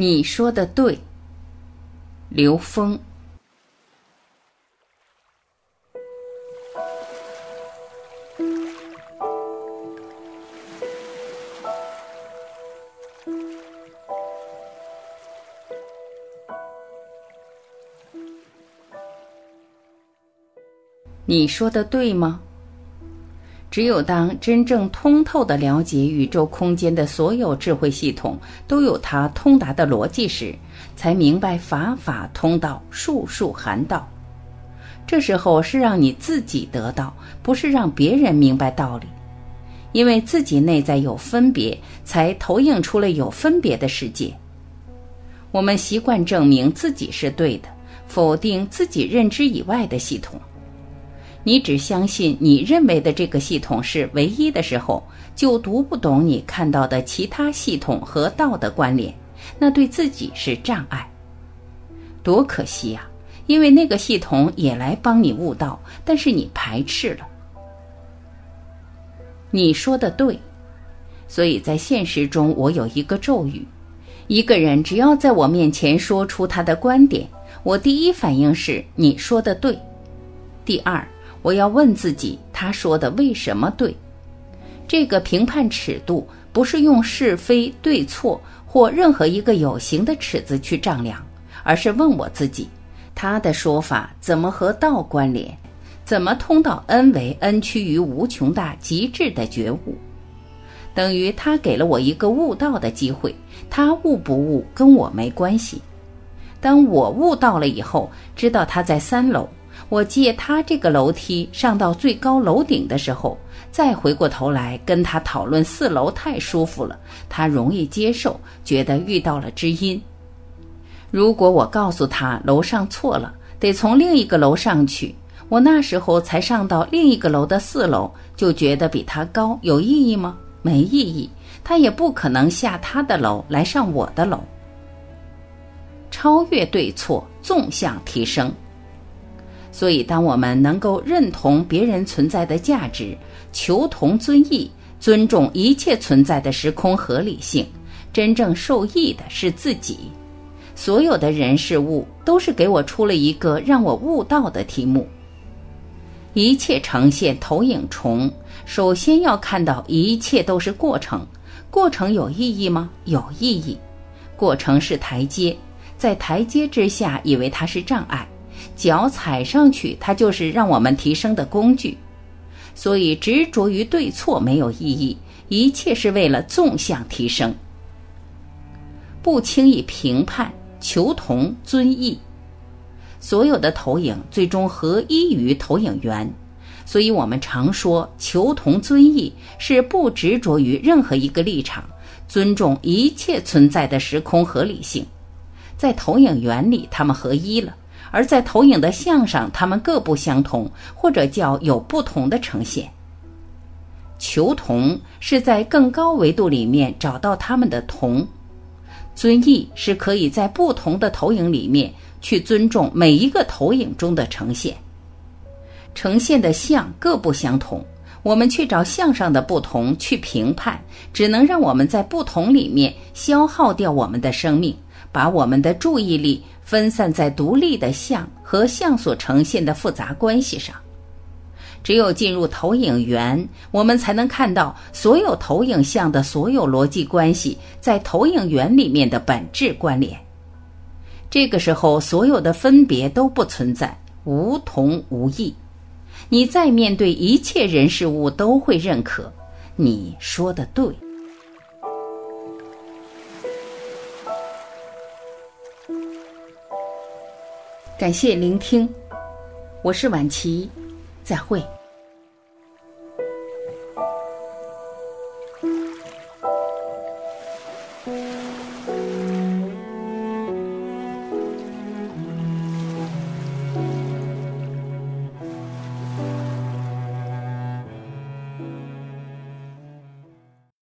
你说的对，刘峰。你说的对吗？只有当真正通透的了解宇宙空间的所有智慧系统都有它通达的逻辑时，才明白法法通道，术术含道。这时候是让你自己得到，不是让别人明白道理。因为自己内在有分别，才投影出了有分别的世界。我们习惯证明自己是对的，否定自己认知以外的系统。你只相信你认为的这个系统是唯一的时候，就读不懂你看到的其他系统和道的关联，那对自己是障碍。多可惜呀！因为那个系统也来帮你悟道，但是你排斥了。你说的对，所以在现实中，我有一个咒语：一个人只要在我面前说出他的观点，我第一反应是你说的对。第二。我要问自己，他说的为什么对？这个评判尺度不是用是非对错或任何一个有形的尺子去丈量，而是问我自己，他的说法怎么和道关联？怎么通到 n 为 n 趋于无穷大极致的觉悟？等于他给了我一个悟道的机会，他悟不悟跟我没关系。当我悟到了以后，知道他在三楼。我借他这个楼梯上到最高楼顶的时候，再回过头来跟他讨论四楼太舒服了，他容易接受，觉得遇到了知音。如果我告诉他楼上错了，得从另一个楼上去，我那时候才上到另一个楼的四楼，就觉得比他高，有意义吗？没意义，他也不可能下他的楼来上我的楼。超越对错，纵向提升。所以，当我们能够认同别人存在的价值，求同尊异，尊重一切存在的时空合理性，真正受益的是自己。所有的人事物都是给我出了一个让我悟道的题目。一切呈现投影重，首先要看到一切都是过程。过程有意义吗？有意义。过程是台阶，在台阶之下，以为它是障碍。脚踩上去，它就是让我们提升的工具。所以执着于对错没有意义，一切是为了纵向提升。不轻易评判，求同尊异。所有的投影最终合一于投影源，所以我们常说求同尊异是不执着于任何一个立场，尊重一切存在的时空合理性。在投影源里，它们合一了。而在投影的像上，它们各不相同，或者叫有不同的呈现。求同是在更高维度里面找到它们的同，尊异是可以在不同的投影里面去尊重每一个投影中的呈现。呈现的像各不相同，我们去找像上的不同去评判，只能让我们在不同里面消耗掉我们的生命，把我们的注意力。分散在独立的像和像所呈现的复杂关系上，只有进入投影源，我们才能看到所有投影像的所有逻辑关系在投影源里面的本质关联。这个时候，所有的分别都不存在，无同无异。你再面对一切人事物，都会认可。你说的对。感谢聆听，我是晚琪，再会。